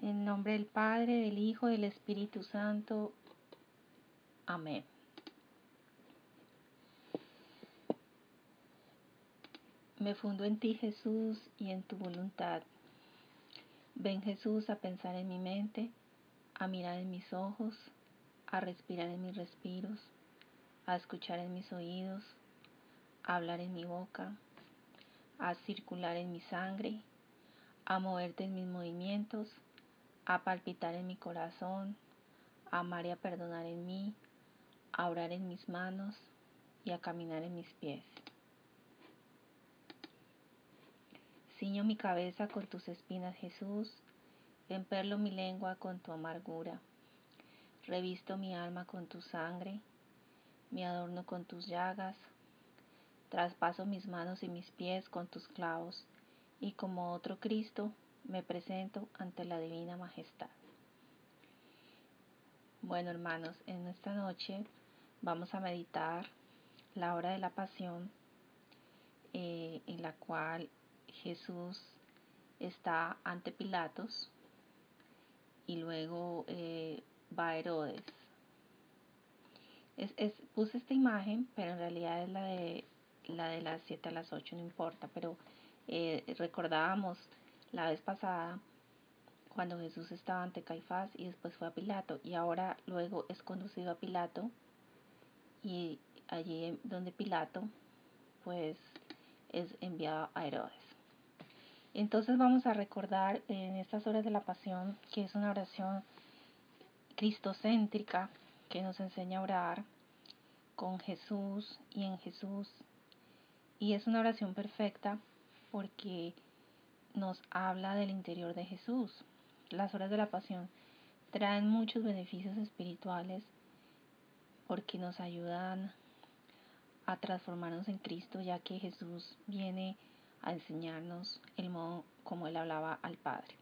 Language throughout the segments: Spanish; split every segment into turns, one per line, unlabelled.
En nombre del Padre, del Hijo del Espíritu Santo. Amén. Me fundo en ti, Jesús, y en tu voluntad. Ven, Jesús, a pensar en mi mente, a mirar en mis ojos, a respirar en mis respiros, a escuchar en mis oídos, a hablar en mi boca, a circular en mi sangre, a moverte en mis movimientos, a palpitar en mi corazón, a amar y a perdonar en mí, a orar en mis manos y a caminar en mis pies. Ciño mi cabeza con tus espinas, Jesús, emperlo mi lengua con tu amargura, revisto mi alma con tu sangre, me adorno con tus llagas, traspaso mis manos y mis pies con tus clavos, y como otro Cristo me presento ante la divina majestad. Bueno, hermanos, en esta noche vamos a meditar la hora de la pasión eh, en la cual Jesús está ante Pilatos y luego eh, va a Herodes. Es, puse esta imagen, pero en realidad es la de la de las 7 a las 8, no importa, pero eh, recordábamos la vez pasada cuando Jesús estaba ante Caifás y después fue a Pilato y ahora luego es conducido a Pilato y allí donde Pilato pues es enviado a Herodes. Entonces vamos a recordar en estas horas de la pasión que es una oración cristocéntrica que nos enseña a orar con Jesús y en Jesús. Y es una oración perfecta porque nos habla del interior de Jesús. Las horas de la pasión traen muchos beneficios espirituales porque nos ayudan a transformarnos en Cristo, ya que Jesús viene a enseñarnos el modo como Él hablaba al Padre.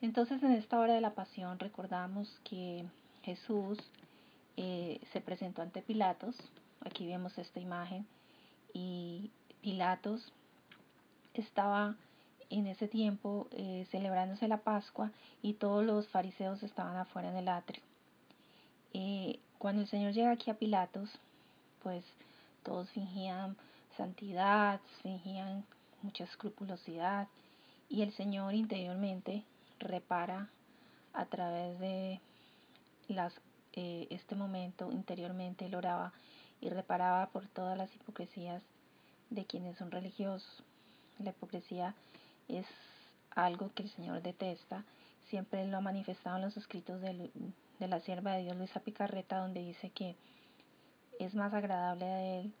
Entonces en esta hora de la pasión recordamos que Jesús eh, se presentó ante Pilatos, aquí vemos esta imagen, y Pilatos estaba en ese tiempo eh, celebrándose la Pascua y todos los fariseos estaban afuera en el atrio. Eh, cuando el Señor llega aquí a Pilatos, pues todos fingían santidad, fingían mucha escrupulosidad y el Señor interiormente repara a través de las, eh, este momento interiormente él oraba y reparaba por todas las hipocresías de quienes son religiosos. La hipocresía es algo que el Señor detesta. Siempre lo ha manifestado en los escritos de, de la sierva de Dios Luisa Picarreta, donde dice que es más agradable a Él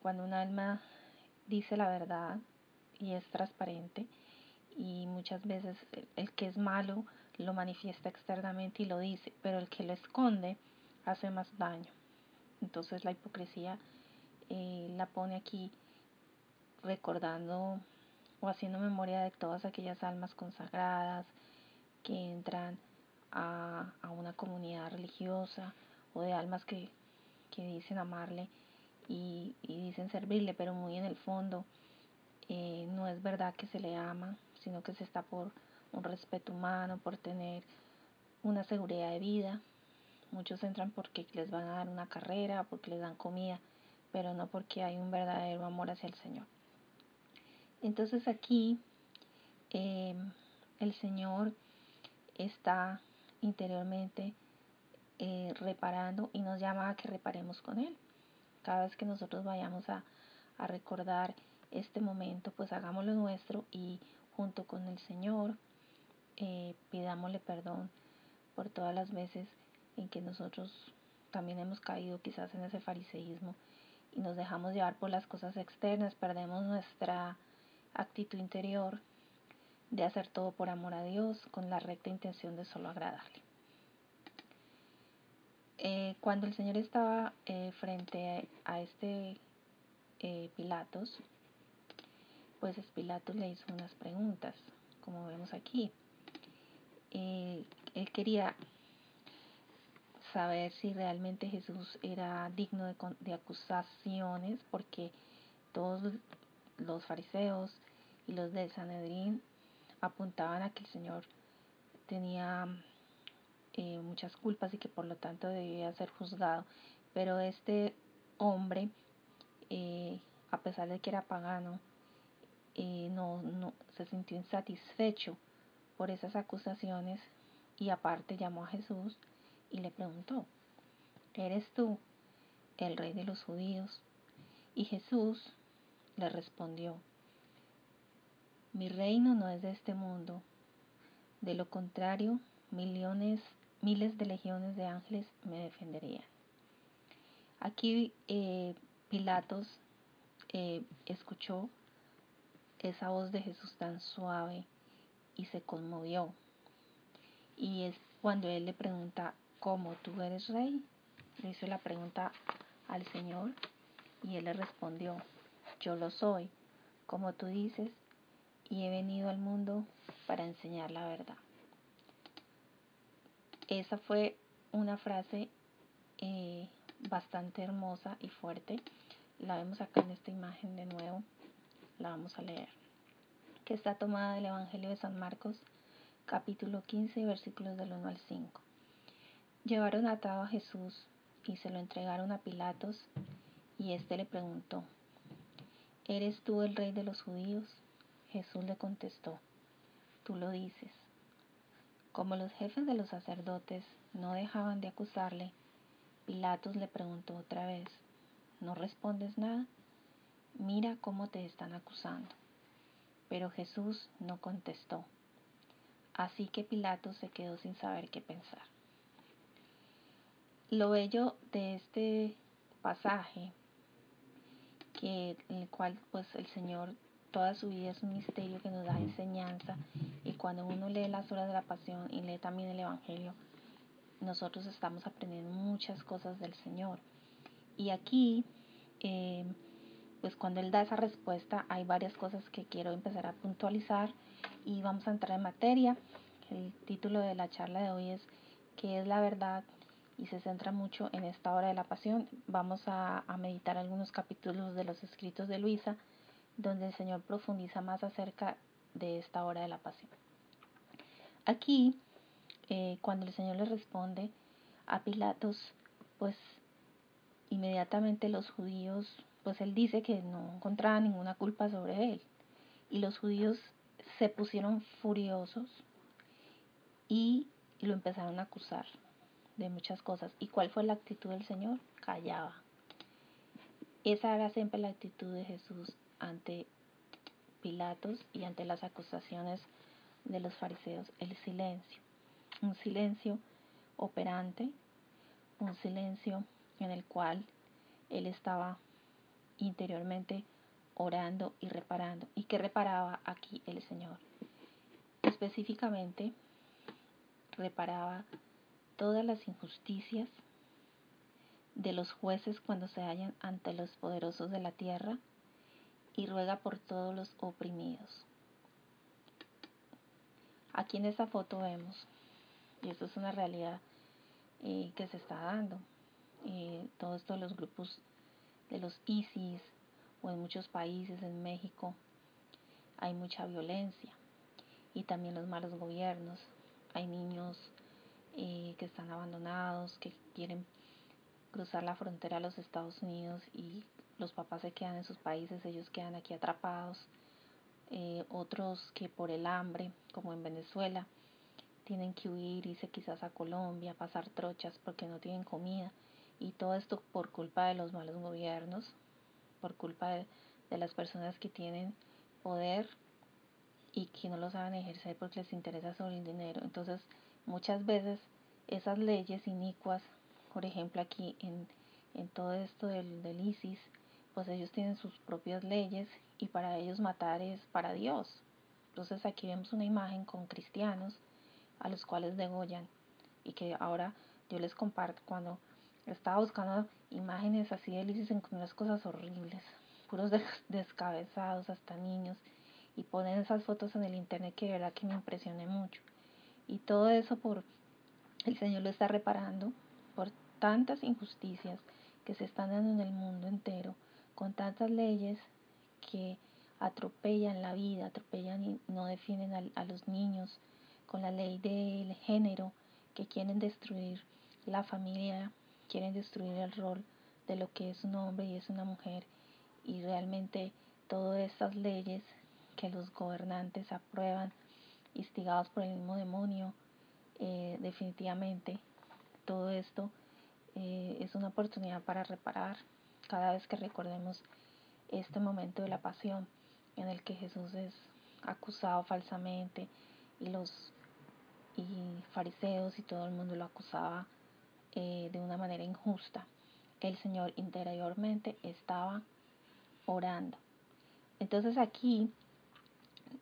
cuando un alma dice la verdad y es transparente y muchas veces el que es malo lo manifiesta externamente y lo dice, pero el que lo esconde hace más daño. Entonces la hipocresía eh, la pone aquí recordando o haciendo memoria de todas aquellas almas consagradas que entran a, una comunidad religiosa o de almas que, dicen amarle y, dicen servirle, pero muy en el fondo eh, no es verdad que se le ama, sino que se está por un respeto humano, por tener una seguridad de vida. Muchos entran porque les van a dar una carrera, porque les dan comida, pero no porque hay un verdadero amor hacia el Señor. Entonces aquí eh, el Señor está interiormente eh, reparando y nos llama a que reparemos con Él. Cada vez que nosotros vayamos a, recordar este momento, pues hagámoslo nuestro y junto con el Señor eh, pidámosle perdón por todas las veces en que nosotros también hemos caído quizás en ese fariseísmo y nos dejamos llevar por las cosas externas, perdemos nuestra actitud interior de hacer todo por amor a Dios con la recta intención de solo agradarle. Eh, cuando el Señor estaba eh, frente a este eh, Pilatos, pues Pilatos le hizo unas preguntas, como vemos aquí. él quería saber si realmente Jesús era digno de, de acusaciones, porque todos los fariseos y los de Sanedrín apuntaban a que el Señor tenía eh, muchas culpas y que por lo tanto debía ser juzgado. Pero este hombre, eh, a pesar de que era pagano, eh, no, no se sintió insatisfecho por esas acusaciones y aparte llamó a Jesús y le preguntó, ¿eres tú el rey de los judíos? Y Jesús le respondió, mi reino no es de este mundo, de lo contrario, millones, miles de legiones de ángeles me defenderían. Aquí eh, Pilatos eh, escuchó esa voz de Jesús tan suave y se conmovió. Y es cuando él le pregunta, ¿cómo tú eres rey? Le hizo la pregunta al Señor y él le respondió, yo lo soy, como tú dices, y he venido al mundo para enseñar la verdad. Esa fue una frase eh, bastante hermosa y fuerte. La vemos acá en esta imagen de nuevo. La vamos a leer. Que está tomada del Evangelio de San Marcos, capítulo 15, versículos del 1 al 5. Llevaron atado a Jesús y se lo entregaron a Pilatos, y éste le preguntó, ¿Eres tú el rey de los judíos? Jesús le contestó, tú lo dices. Como los jefes de los sacerdotes no dejaban de acusarle, Pilatos le preguntó otra vez, ¿no respondes nada? Mira cómo te están acusando. Pero Jesús no contestó. Así que Pilatos se quedó sin saber qué pensar. Lo bello de este pasaje, que en el cual pues el Señor toda su vida es un misterio que nos da enseñanza y cuando uno lee las horas de la pasión y lee también el Evangelio, nosotros estamos aprendiendo muchas cosas del Señor. Y aquí, eh, pues cuando Él da esa respuesta, hay varias cosas que quiero empezar a puntualizar y vamos a entrar en materia. El título de la charla de hoy es ¿Qué es la verdad? y se centra mucho en esta hora de la pasión. Vamos a, a meditar algunos capítulos de los escritos de Luisa, donde el Señor profundiza más acerca de esta hora de la pasión. Aquí eh, cuando el Señor le responde a Pilatos, pues inmediatamente los judíos, pues él dice que no encontraba ninguna culpa sobre él. Y los judíos se pusieron furiosos y lo empezaron a acusar de muchas cosas. ¿Y cuál fue la actitud del Señor? Callaba. Esa era siempre la actitud de Jesús ante Pilatos y ante las acusaciones de los fariseos, el silencio un silencio operante, un silencio en el cual él estaba interiormente orando y reparando. ¿Y que reparaba aquí el Señor? Específicamente, reparaba todas las injusticias de los jueces cuando se hallan ante los poderosos de la tierra y ruega por todos los oprimidos. Aquí en esta foto vemos y eso es una realidad eh, que se está dando. Eh, todo esto de los grupos de los ISIS o en muchos países, en México, hay mucha violencia y también los malos gobiernos. Hay niños eh, que están abandonados, que quieren cruzar la frontera a los Estados Unidos y los papás se quedan en sus países, ellos quedan aquí atrapados. Eh, otros que por el hambre, como en Venezuela, tienen que huir, irse quizás a Colombia, pasar trochas porque no tienen comida. Y todo esto por culpa de los malos gobiernos, por culpa de, las personas que tienen poder y que no lo saben ejercer porque les interesa solo el dinero. Entonces, muchas veces esas leyes inicuas, por ejemplo aquí en, en todo esto del, del ISIS, pues ellos tienen sus propias leyes y para ellos matar es para Dios. Entonces aquí vemos una imagen con cristianos a los cuales degollan y que ahora yo les comparto cuando estaba buscando imágenes así de Lisis encontré unas cosas horribles, puros descabezados hasta niños y ponen esas fotos en el internet que de verdad que me impresioné mucho y todo eso por el Señor lo está reparando por tantas injusticias que se están dando en el mundo entero con tantas leyes que atropellan la vida, atropellan y no defienden a los niños, con la ley del género, que quieren destruir la familia, quieren destruir el rol de lo que es un hombre y es una mujer. Y realmente todas estas leyes que los gobernantes aprueban, instigados por el mismo demonio, eh, definitivamente todo esto eh, es una oportunidad para reparar cada vez que recordemos este momento de la pasión en el que Jesús es acusado falsamente y los y fariseos y todo el mundo lo acusaba eh, de una manera injusta. El Señor interiormente estaba orando. Entonces aquí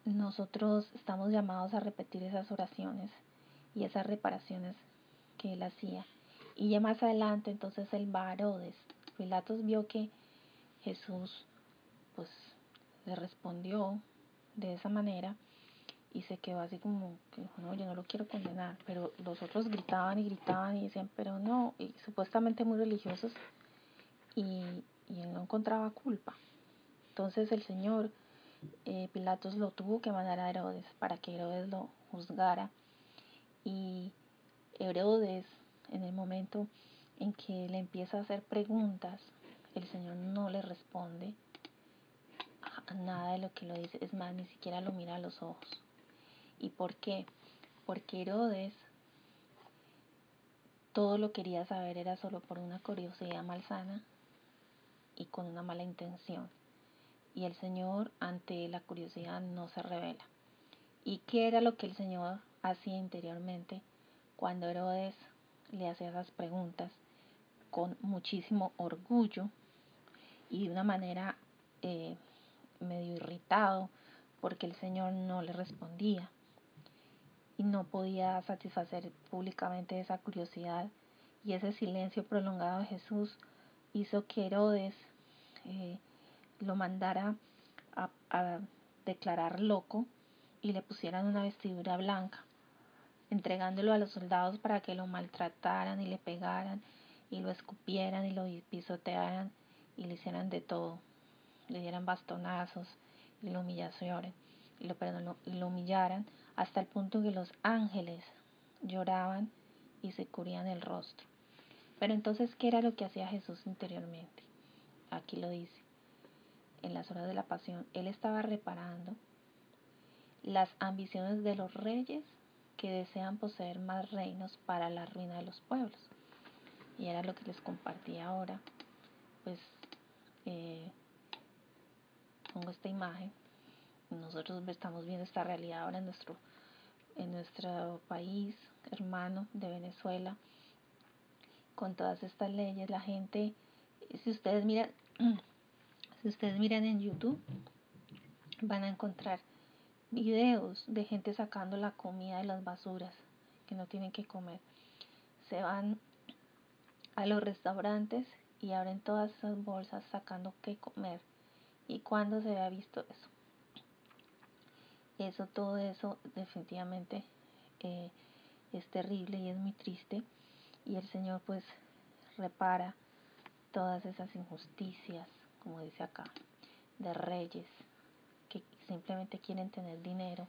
nosotros estamos llamados a repetir esas oraciones y esas reparaciones que él hacía. Y ya más adelante entonces el va Pilatos vio que Jesús pues le respondió de esa manera y se quedó así como que no, yo no lo quiero condenar, pero los otros gritaban y gritaban y decían, pero no, y supuestamente muy religiosos y, él no encontraba culpa. Entonces el Señor eh, Pilatos lo tuvo que mandar a Herodes para que Herodes lo juzgara y Herodes en el momento en que le empieza a hacer preguntas, el Señor no le responde a nada de lo que lo dice, es más, ni siquiera lo mira a los ojos. ¿Y por qué? Porque Herodes todo lo quería saber era solo por una curiosidad malsana y con una mala intención. Y el Señor ante la curiosidad no se revela. ¿Y qué era lo que el Señor hacía interiormente cuando Herodes le hacía esas preguntas? Con muchísimo orgullo y de una manera eh, medio irritado porque el Señor no le respondía y no podía satisfacer públicamente esa curiosidad y ese silencio prolongado de Jesús hizo que Herodes eh, lo mandara a, a, declarar loco y le pusieran una vestidura blanca, entregándolo a los soldados para que lo maltrataran y le pegaran y lo escupieran y lo pisotearan y le hicieran de todo, le dieran bastonazos y lo humillaran, y lo, perdón, lo humillaran hasta el punto que los ángeles lloraban y se cubrían el rostro. Pero entonces, ¿qué era lo que hacía Jesús interiormente? Aquí lo dice, en las horas de la pasión, Él estaba reparando las ambiciones de los reyes que desean poseer más reinos para la ruina de los pueblos. Y era lo que les compartía ahora. Pues eh, pongo esta imagen nosotros estamos viendo esta realidad ahora en nuestro, en nuestro país hermano de Venezuela, con todas estas leyes, la gente, si ustedes miran, si ustedes miran en YouTube, van a encontrar videos de gente sacando la comida de las basuras que no tienen que comer. Se van a los restaurantes y abren todas esas bolsas sacando qué comer. ¿Y cuándo se ha visto eso? Eso, todo eso definitivamente eh, es terrible y es muy triste. Y el Señor pues repara todas esas injusticias, como dice acá, de reyes que simplemente quieren tener dinero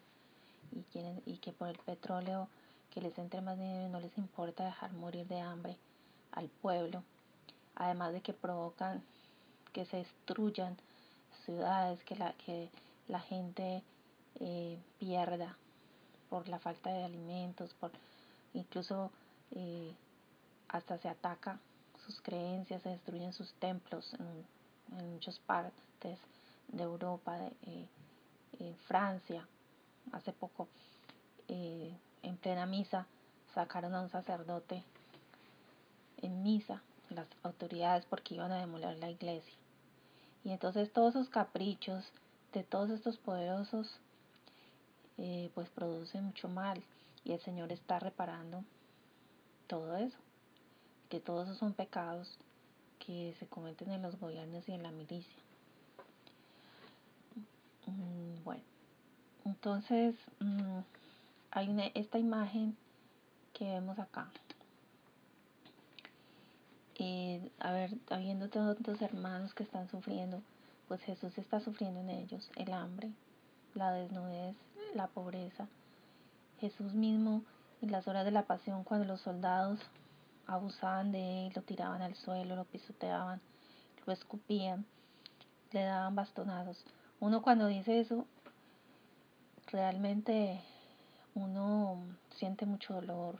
y quieren y que por el petróleo que les entre más dinero no les importa dejar morir de hambre al pueblo, además de que provocan que se destruyan ciudades, que la que la gente eh, pierda por la falta de alimentos, por incluso eh, hasta se ataca sus creencias, se destruyen sus templos en, muchas partes de Europa, de, eh, en Francia, hace poco en plena misa sacaron a un sacerdote en misa las autoridades porque iban a demoler la iglesia. Y entonces todos esos caprichos de todos estos poderosos eh, pues produce mucho mal y el Señor está reparando todo eso, que todos esos son pecados que se cometen en los gobiernos y en la milicia. Mm, bueno, entonces mm, hay una, esta imagen que vemos acá. Eh, a ver, habiendo todos los hermanos que están sufriendo, pues Jesús está sufriendo en ellos el hambre, la desnudez, la pobreza Jesús mismo en las horas de la pasión cuando los soldados abusaban de él, lo tiraban al suelo, lo pisoteaban, lo escupían, le daban bastonados. Uno cuando dice eso, realmente uno siente mucho dolor,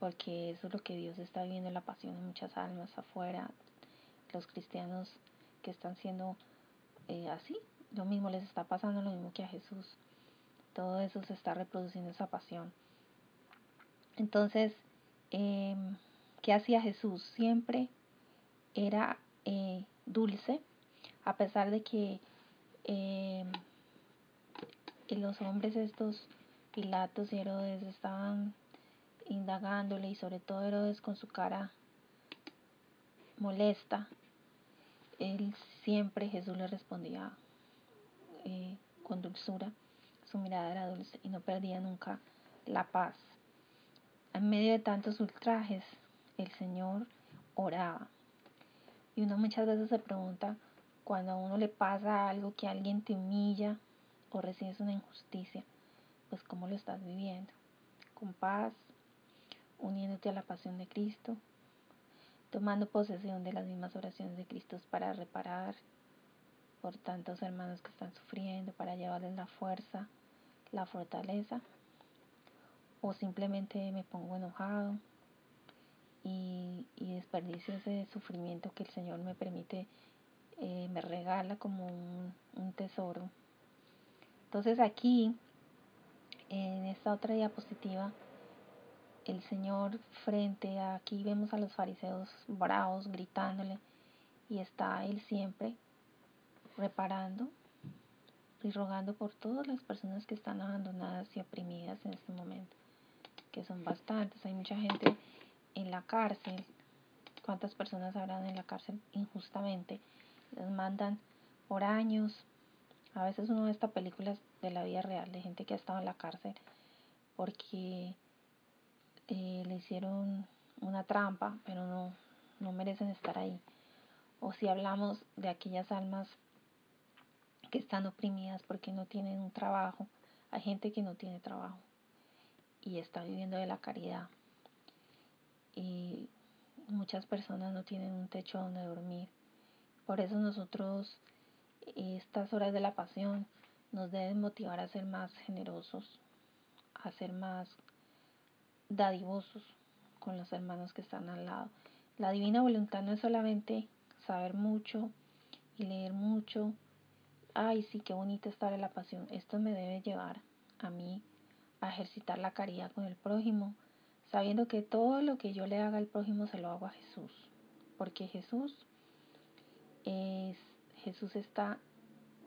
porque eso es lo que Dios está viendo en la pasión de muchas almas afuera, los cristianos que están siendo eh, así, lo mismo les está pasando, lo mismo que a Jesús. Todo eso se está reproduciendo esa pasión. Entonces, eh, ¿qué hacía Jesús? Siempre era eh, dulce, a pesar de que eh, los hombres estos, Pilatos y Herodes, estaban indagándole y sobre todo Herodes con su cara molesta, él siempre Jesús le respondía eh, con dulzura, su mirada era dulce y no perdía nunca la paz. En medio de tantos ultrajes, el Señor oraba. Y uno muchas veces se pregunta, cuando a uno le pasa algo, que alguien te humilla o recibes una injusticia, pues cómo lo estás viviendo. Con paz, uniéndote a la pasión de Cristo, tomando posesión de las mismas oraciones de Cristo para reparar por tantos hermanos que están sufriendo, para llevarles la fuerza, la fortaleza, o simplemente me pongo enojado y, desperdicio ese sufrimiento que el Señor me permite, eh, me regala como un, un tesoro. Entonces aquí, en esta otra diapositiva, el Señor frente a aquí vemos a los fariseos bravos gritándole y está Él siempre reparando y rogando por todas las personas que están abandonadas y oprimidas en este momento, que son bastantes. Hay mucha gente en la cárcel. ¿Cuántas personas habrán en la cárcel injustamente? Les mandan por años. A veces uno ve estas películas de la vida real de gente que ha estado en la cárcel porque eh, le hicieron una trampa, pero no, no merecen estar ahí. O si hablamos de aquellas almas que están oprimidas porque no tienen un trabajo. Hay gente que no tiene trabajo y está viviendo de la caridad. Y muchas personas no tienen un techo donde dormir. Por eso nosotros, estas horas de la pasión, nos deben motivar a ser más generosos, a ser más dadivosos con los hermanos que están al lado. La divina voluntad no es solamente saber mucho y leer mucho ay, sí, qué bonita estar en la pasión. Esto me debe llevar a mí a ejercitar la caridad con el prójimo, sabiendo que todo lo que yo le haga al prójimo se lo hago a Jesús, porque Jesús es Jesús está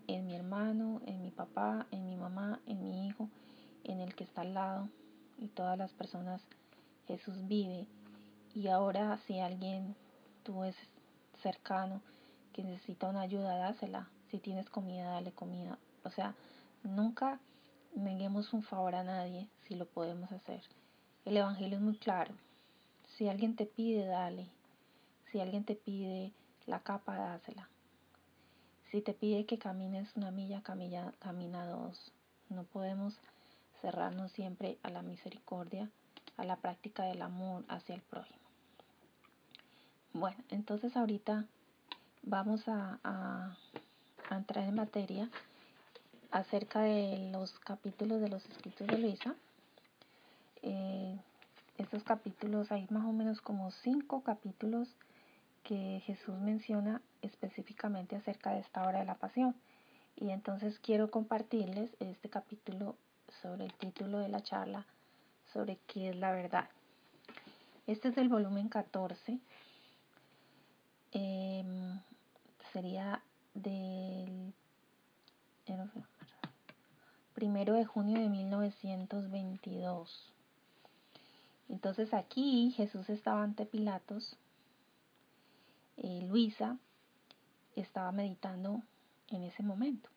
en mi hermano, en mi papá, en mi mamá, en mi hijo, en el que está al lado y todas las personas Jesús vive y ahora si alguien tú es cercano que necesita una ayuda, dásela, si tienes comida, dale comida. O sea, nunca neguemos un favor a nadie si lo podemos hacer. El Evangelio es muy claro. Si alguien te pide, dale. Si alguien te pide la capa, dásela. Si te pide que camines una milla, camina, camina dos. No podemos cerrarnos siempre a la misericordia, a la práctica del amor hacia el prójimo. Bueno, entonces ahorita vamos a entrar en materia acerca de los capítulos de los escritos de Luisa. Eh, estos capítulos, hay más o menos como cinco capítulos que Jesús menciona específicamente acerca de esta hora de la pasión. Y entonces quiero compartirles este capítulo sobre el título de la charla, sobre qué es la verdad. Este es el volumen 14. Em, sería del primero de junio de 1922. Entonces aquí Jesús estaba ante Pilatos, eh, Luisa estaba meditando en ese momento.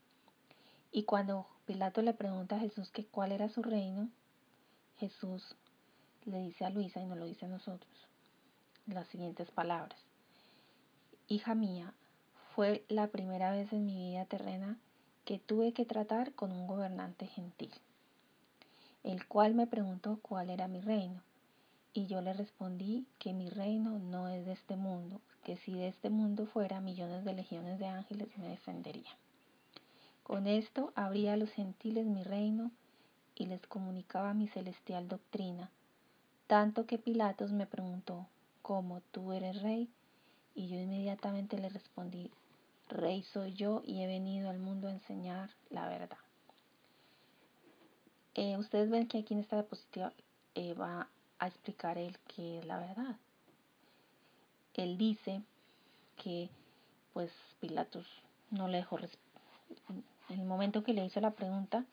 Y cuando Pilato le pregunta a Jesús que cuál era su reino, Jesús le dice a Luisa, y nos lo dice a nosotros, las siguientes palabras. Hija mía, fue la primera vez en mi vida terrena que tuve que tratar con un gobernante gentil. el cual me preguntó cuál era mi reino. Y yo le respondí que mi reino no es de este mundo, que si de este mundo fuera millones de legiones de ángeles me defenderían. Con esto abría a los gentiles mi reino y les comunicaba mi celestial doctrina, tanto que Pilatos me preguntó, ¿cómo tú eres rey? Y yo inmediatamente le respondí, Rey soy yo y he venido al mundo a enseñar la verdad. Eh, ustedes ven que aquí en esta diapositiva eh, va a explicar él qué es la verdad. Él dice que pues Pilatos no le dejó en el momento que le hizo la pregunta,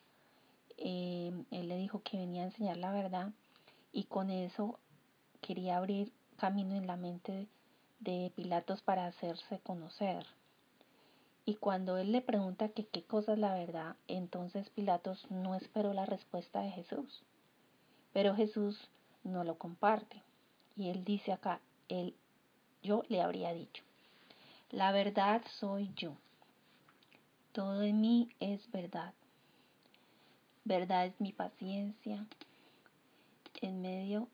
eh, él le dijo que venía a enseñar la verdad y con eso quería abrir camino en la mente de Pilatos para hacerse conocer. Y cuando él le pregunta que qué cosa es la verdad, entonces Pilatos no esperó la respuesta de Jesús. Pero Jesús no lo comparte. Y él dice acá, él, yo le habría dicho, la verdad soy yo. Todo en mí es verdad. Verdad es mi paciencia en medio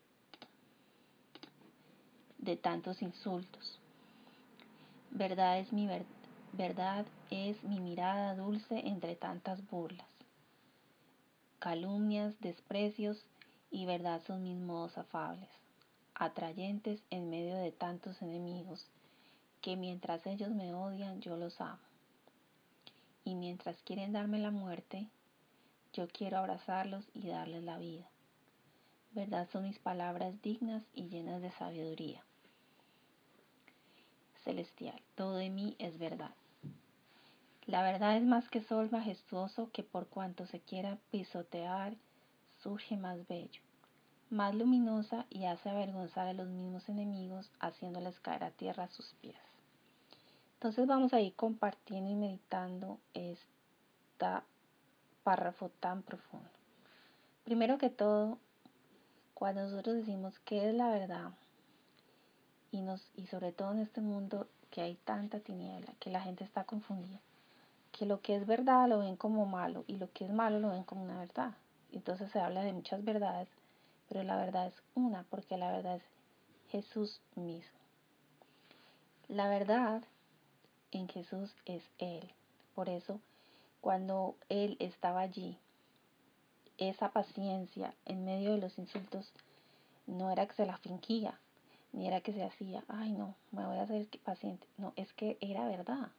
de tantos insultos. Verdad es mi verdad Verdad es mi mirada dulce entre tantas burlas. Calumnias, desprecios y verdad son mis modos afables, atrayentes en medio de tantos enemigos, que mientras ellos me odian, yo los amo. Y mientras quieren darme la muerte, yo quiero abrazarlos y darles la vida. Verdad son mis palabras dignas y llenas de sabiduría celestial. Todo de mí es verdad. La verdad es más que sol majestuoso que por cuanto se quiera pisotear, surge más bello, más luminosa y hace avergonzar a los mismos enemigos, haciéndoles caer a tierra a sus pies. Entonces vamos a ir compartiendo y meditando este párrafo tan profundo. Primero que todo, cuando nosotros decimos qué es la verdad, y, nos, y sobre todo en este mundo que hay tanta tiniebla, que la gente está confundida, que lo que es verdad lo ven como malo y lo que es malo lo ven como una verdad. Entonces se habla de muchas verdades, pero la verdad es una, porque la verdad es Jesús mismo. La verdad en Jesús es Él. Por eso, cuando Él estaba allí, esa paciencia en medio de los insultos no era que se la finquía, ni era que se hacía, ay no, me voy a hacer paciente. No, es que era verdad.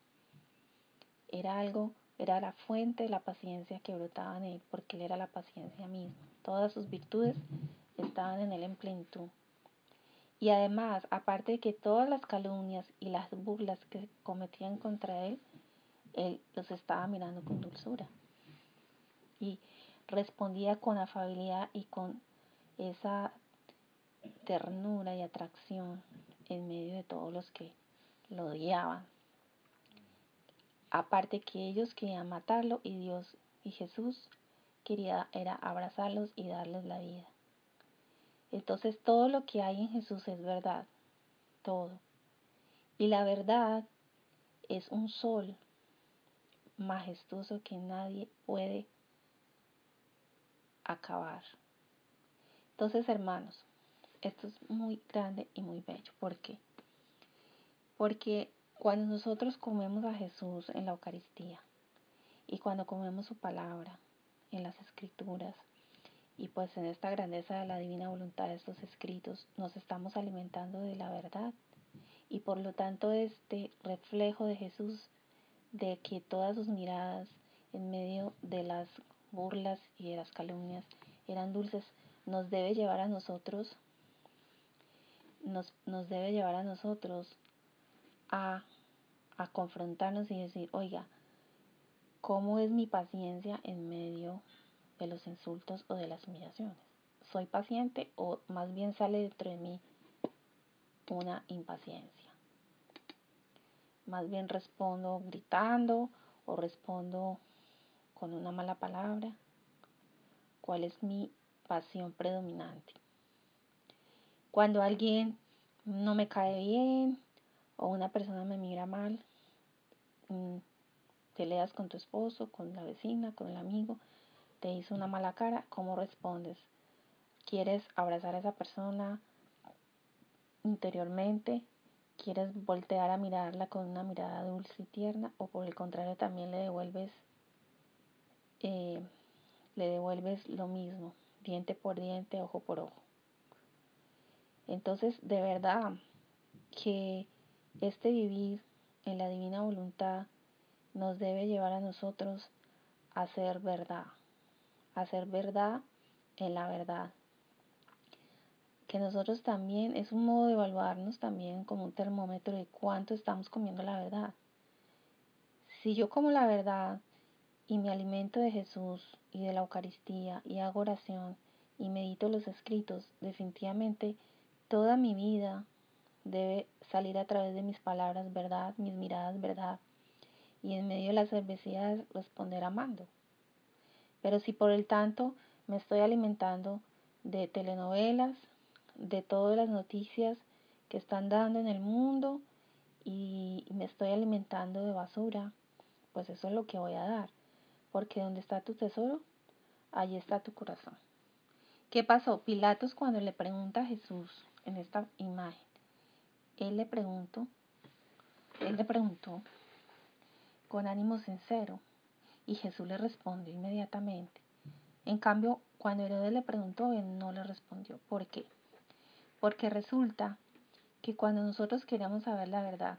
Era algo, era la fuente de la paciencia que brotaba en él, porque él era la paciencia misma. Todas sus virtudes estaban en él en plenitud. Y además, aparte de que todas las calumnias y las burlas que cometían contra él, él los estaba mirando con dulzura. Y respondía con afabilidad y con esa ternura y atracción en medio de todos los que lo odiaban. Aparte que ellos querían matarlo y Dios y Jesús quería era abrazarlos y darles la vida. Entonces todo lo que hay en Jesús es verdad, todo. Y la verdad es un sol majestuoso que nadie puede acabar. Entonces, hermanos, esto es muy grande y muy bello. ¿Por qué? Porque cuando nosotros comemos a Jesús en la Eucaristía y cuando comemos su palabra en las escrituras y pues en esta grandeza de la divina voluntad de estos escritos, nos estamos alimentando de la verdad. Y por lo tanto este reflejo de Jesús de que todas sus miradas en medio de las burlas y de las calumnias eran dulces, nos debe llevar a nosotros nos, nos debe llevar a nosotros a, a confrontarnos y decir, oiga, ¿cómo es mi paciencia en medio de los insultos o de las humillaciones? ¿Soy paciente o más bien sale dentro de mí una impaciencia? Más bien respondo gritando o respondo con una mala palabra. ¿Cuál es mi pasión predominante? Cuando alguien no me cae bien o una persona me mira mal, mm, te leas con tu esposo, con la vecina, con el amigo, te hizo una mala cara, ¿cómo respondes? ¿Quieres abrazar a esa persona interiormente? ¿Quieres voltear a mirarla con una mirada dulce y tierna? ¿O por el contrario también le devuelves, eh, le devuelves lo mismo, diente por diente, ojo por ojo? Entonces, de verdad que este vivir en la divina voluntad nos debe llevar a nosotros a ser verdad, a ser verdad en la verdad. Que nosotros también es un modo de evaluarnos también como un termómetro de cuánto estamos comiendo la verdad. Si yo como la verdad y me alimento de Jesús y de la Eucaristía y hago oración y medito los escritos, definitivamente Toda mi vida debe salir a través de mis palabras verdad, mis miradas verdad, y en medio de las cervecerías responder amando. Pero si por el tanto me estoy alimentando de telenovelas, de todas las noticias que están dando en el mundo y me estoy alimentando de basura, pues eso es lo que voy a dar. Porque donde está tu tesoro, allí está tu corazón. ¿Qué pasó? Pilatos cuando le pregunta a Jesús en esta imagen, él le preguntó, él le preguntó con ánimo sincero y Jesús le respondió inmediatamente. En cambio, cuando Herodes le preguntó, él no le respondió. ¿Por qué? Porque resulta que cuando nosotros queremos saber la verdad,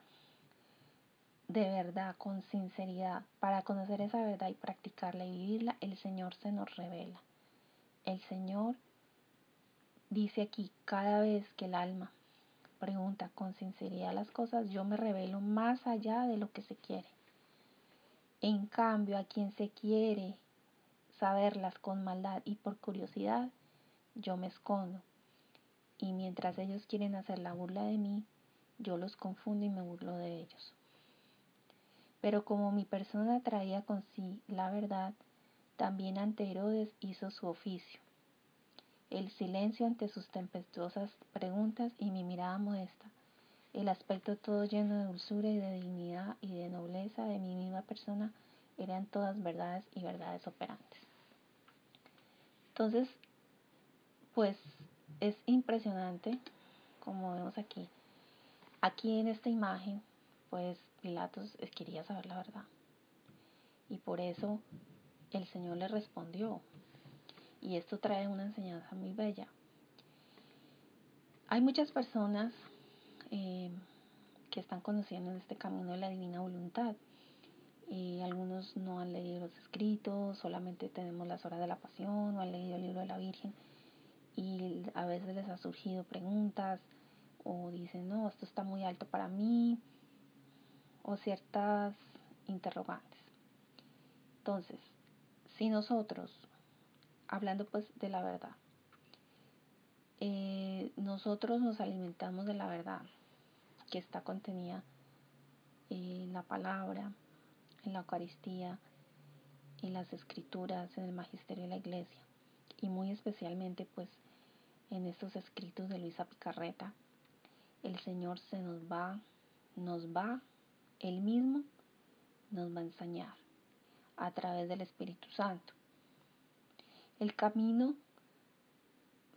de verdad, con sinceridad, para conocer esa verdad y practicarla y vivirla, el Señor se nos revela. El Señor Dice aquí, cada vez que el alma pregunta con sinceridad las cosas, yo me revelo más allá de lo que se quiere. En cambio, a quien se quiere saberlas con maldad y por curiosidad, yo me escondo. Y mientras ellos quieren hacer la burla de mí, yo los confundo y me burlo de ellos. Pero como mi persona traía con sí la verdad, también ante Herodes hizo su oficio el silencio ante sus tempestuosas preguntas y mi mirada modesta, el aspecto todo lleno de dulzura y de dignidad y de nobleza de mi misma persona eran todas verdades y verdades operantes. Entonces, pues es impresionante, como vemos aquí. Aquí en esta imagen, pues Pilatos quería saber la verdad. Y por eso el Señor le respondió, y esto trae una enseñanza muy bella. Hay muchas personas eh, que están conociendo este camino de la divina voluntad. Y algunos no han leído los escritos, solamente tenemos las horas de la pasión, no han leído el libro de la Virgen. Y a veces les ha surgido preguntas o dicen, no, esto está muy alto para mí, o ciertas interrogantes. Entonces, si nosotros hablando pues de la verdad. Eh, nosotros nos alimentamos de la verdad que está contenida en la palabra, en la Eucaristía, en las escrituras, en el magisterio de la iglesia y muy especialmente pues en estos escritos de Luisa Picarreta. El Señor se nos va, nos va, Él mismo nos va a enseñar a través del Espíritu Santo el camino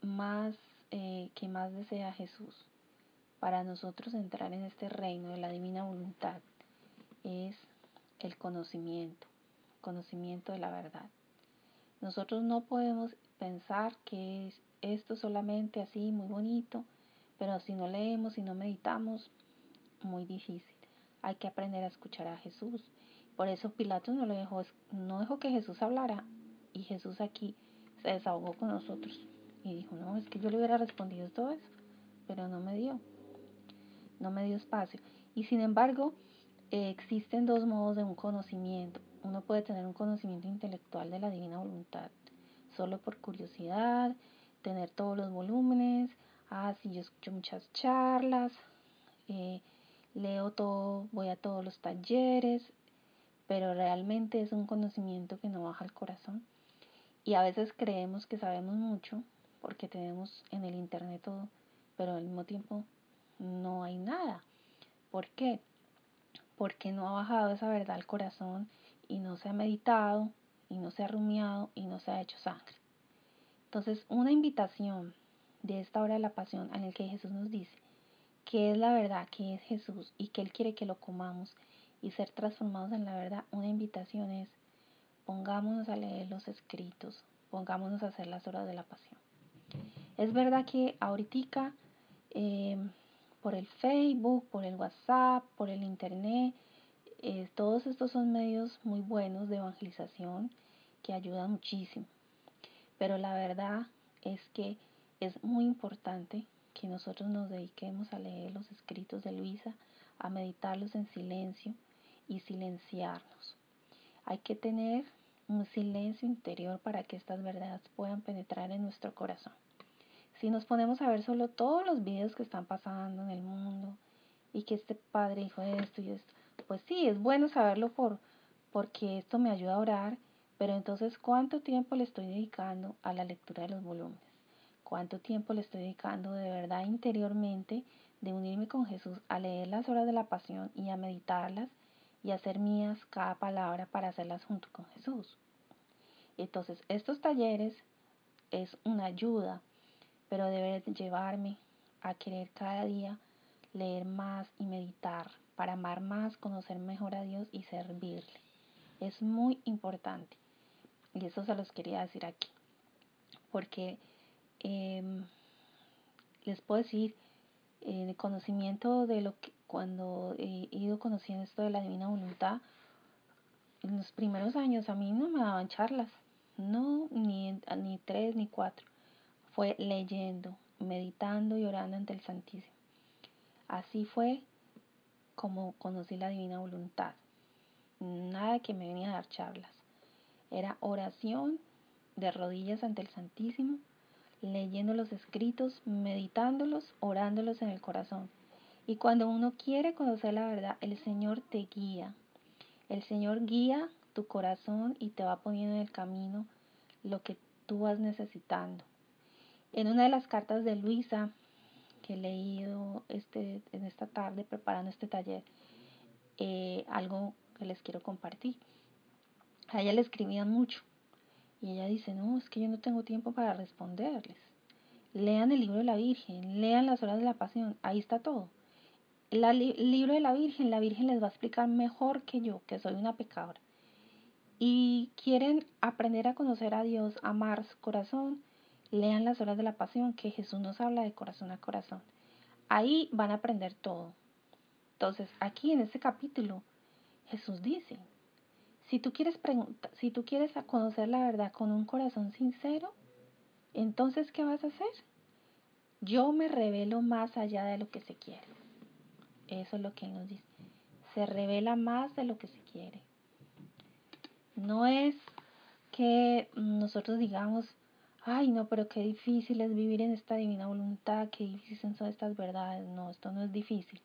más eh, que más desea Jesús para nosotros entrar en este reino de la divina voluntad es el conocimiento, conocimiento de la verdad. Nosotros no podemos pensar que es esto solamente así, muy bonito, pero si no leemos, si no meditamos, muy difícil. Hay que aprender a escuchar a Jesús. Por eso Pilato no, dejó, no dejó que Jesús hablara. Y Jesús aquí se desahogó con nosotros y dijo, no, es que yo le hubiera respondido todo eso, pero no me dio, no me dio espacio. Y sin embargo, eh, existen dos modos de un conocimiento. Uno puede tener un conocimiento intelectual de la divina voluntad, solo por curiosidad, tener todos los volúmenes, ah, sí, yo escucho muchas charlas, eh, leo todo, voy a todos los talleres, pero realmente es un conocimiento que no baja al corazón y a veces creemos que sabemos mucho porque tenemos en el Internet todo, pero al mismo tiempo no hay nada. ¿Por qué? Porque no ha bajado esa verdad al corazón y no se ha meditado y no se ha rumiado y no se ha hecho sangre. Entonces, una invitación de esta hora de la pasión en el que Jesús nos dice que es la verdad, que es Jesús y que Él quiere que lo comamos y ser transformados en la verdad, una invitación es pongámonos a leer los escritos, pongámonos a hacer las horas de la pasión. Es verdad que ahorita eh, por el Facebook, por el WhatsApp, por el Internet, eh, todos estos son medios muy buenos de evangelización que ayudan muchísimo. Pero la verdad es que es muy importante que nosotros nos dediquemos a leer los escritos de Luisa, a meditarlos en silencio y silenciarnos. Hay que tener un silencio interior para que estas verdades puedan penetrar en nuestro corazón. Si nos ponemos a ver solo todos los videos que están pasando en el mundo y que este padre dijo esto y esto, pues sí, es bueno saberlo por, porque esto me ayuda a orar, pero entonces ¿cuánto tiempo le estoy dedicando a la lectura de los volúmenes? ¿Cuánto tiempo le estoy dedicando de verdad interiormente de unirme con Jesús a leer las horas de la pasión y a meditarlas y hacer mías cada palabra para hacerlas junto con Jesús? Entonces, estos talleres es una ayuda, pero debe llevarme a querer cada día leer más y meditar para amar más, conocer mejor a Dios y servirle. Es muy importante. Y eso se los quería decir aquí. Porque em, les puedo decir, el eh, conocimiento de lo que cuando he ido conociendo esto de la divina voluntad, en los primeros años a mí no me daban charlas, no, ni, ni tres ni cuatro. Fue leyendo, meditando y orando ante el Santísimo. Así fue como conocí la divina voluntad. Nada que me venía a dar charlas. Era oración de rodillas ante el Santísimo, leyendo los escritos, meditándolos, orándolos en el corazón. Y cuando uno quiere conocer la verdad, el Señor te guía. El Señor guía tu corazón y te va poniendo en el camino lo que tú vas necesitando. En una de las cartas de Luisa, que he leído este, en esta tarde preparando este taller, eh, algo que les quiero compartir. A ella le escribían mucho y ella dice, no, es que yo no tengo tiempo para responderles. Lean el libro de la Virgen, lean las horas de la pasión, ahí está todo. El libro de la Virgen, la Virgen les va a explicar mejor que yo, que soy una pecadora. Y quieren aprender a conocer a Dios, amar su corazón, Lean las horas de la pasión, que Jesús nos habla de corazón a corazón. Ahí van a aprender todo. Entonces, aquí en este capítulo, Jesús dice, si tú quieres si tú quieres conocer la verdad con un corazón sincero, entonces ¿qué vas a hacer? Yo me revelo más allá de lo que se quiere. Eso es lo que nos dice. Se revela más de lo que se quiere. No es que nosotros digamos, ay no, pero qué difícil es vivir en esta divina voluntad, qué difíciles son estas verdades. No, esto no es difícil.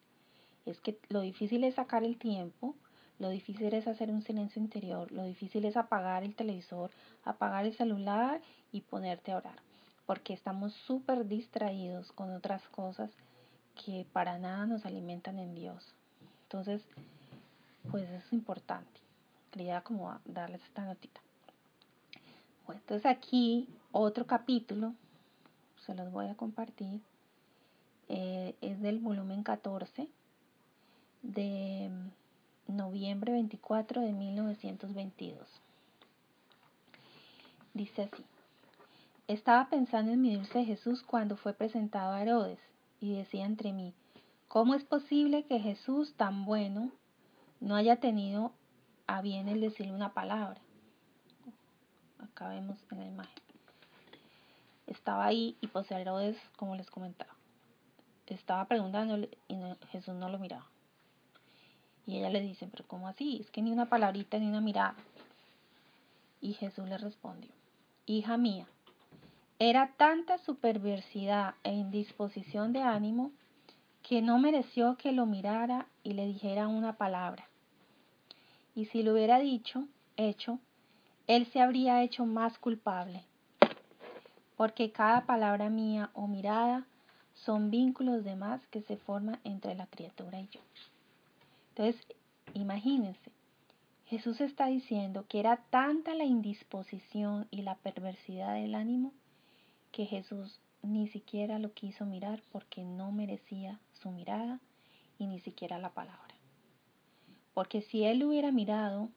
Es que lo difícil es sacar el tiempo, lo difícil es hacer un silencio interior, lo difícil es apagar el televisor, apagar el celular y ponerte a orar. Porque estamos súper distraídos con otras cosas que para nada nos alimentan en Dios. Entonces, pues es importante. Quería como darles esta notita entonces aquí otro capítulo, se los voy a compartir, eh, es del volumen 14 de noviembre 24 de 1922. Dice así, estaba pensando en mi dulce Jesús cuando fue presentado a Herodes y decía entre mí, ¿cómo es posible que Jesús tan bueno no haya tenido a bien el decirle una palabra? Acá vemos en la imagen. Estaba ahí y pues Herodes, como les comentaba, estaba preguntándole y Jesús no lo miraba. Y ella le dice, pero ¿cómo así? Es que ni una palabrita ni una mirada. Y Jesús le respondió, hija mía, era tanta su perversidad e indisposición de ánimo que no mereció que lo mirara y le dijera una palabra. Y si lo hubiera dicho, hecho, él se habría hecho más culpable, porque cada palabra mía o mirada son vínculos de más que se forman entre la criatura y yo. Entonces, imagínense, Jesús está diciendo que era tanta la indisposición y la perversidad del ánimo que Jesús ni siquiera lo quiso mirar porque no merecía su mirada y ni siquiera la palabra. Porque si él hubiera mirado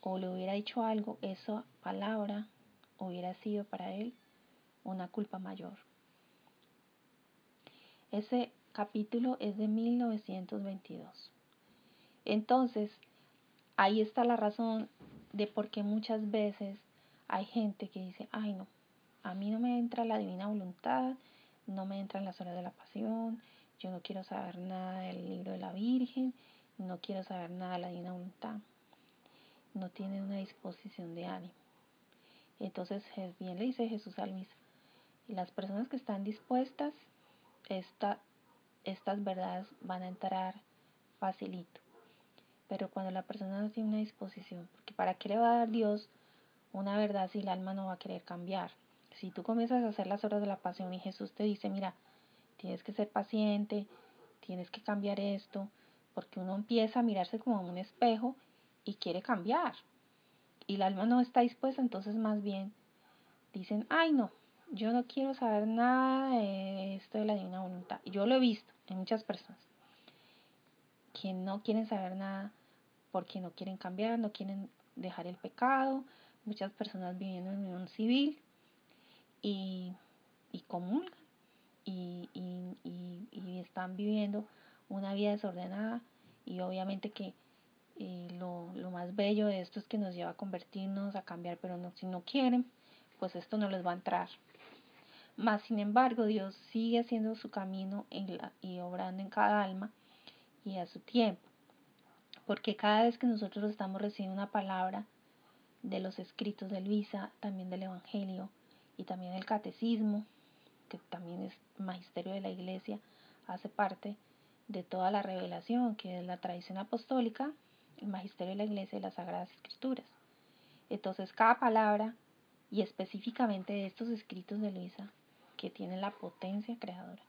o le hubiera dicho algo, esa palabra hubiera sido para él una culpa mayor. Ese capítulo es de 1922. Entonces, ahí está la razón de por qué muchas veces hay gente que dice, ay no, a mí no me entra la divina voluntad, no me entran las horas de la pasión, yo no quiero saber nada del libro de la Virgen, no quiero saber nada de la divina voluntad. No tiene una disposición de ánimo. Entonces, bien le dice Jesús a Luisa, y las personas que están dispuestas, esta, estas verdades van a entrar facilito. Pero cuando la persona no tiene una disposición, porque ¿para qué le va a dar Dios una verdad si el alma no va a querer cambiar? Si tú comienzas a hacer las horas de la pasión y Jesús te dice, mira, tienes que ser paciente, tienes que cambiar esto, porque uno empieza a mirarse como un espejo y quiere cambiar. Y el alma no está dispuesta, entonces más bien dicen, ay no, yo no quiero saber nada de esto de la divina voluntad. Yo lo he visto en muchas personas que no quieren saber nada porque no quieren cambiar, no quieren dejar el pecado, muchas personas viviendo en unión civil y, y comulgan y, y, están viviendo una vida desordenada y obviamente que eh, lo, lo, más bello de esto es que nos lleva a convertirnos, a cambiar, pero no, si no quieren, pues esto no les va a entrar. Más sin embargo, Dios sigue haciendo su camino en la, y obrando en cada alma y a su tiempo. Porque cada vez que nosotros estamos recibiendo una palabra de los escritos de Luisa, también del Evangelio y también del Catecismo, que también es magisterio de la Iglesia, hace parte de toda la revelación, que es la tradición apostólica, el magisterio de la Iglesia y las Sagradas Escrituras. Entonces, cada palabra, y específicamente de estos escritos de Luisa, que tienen la potencia creadora.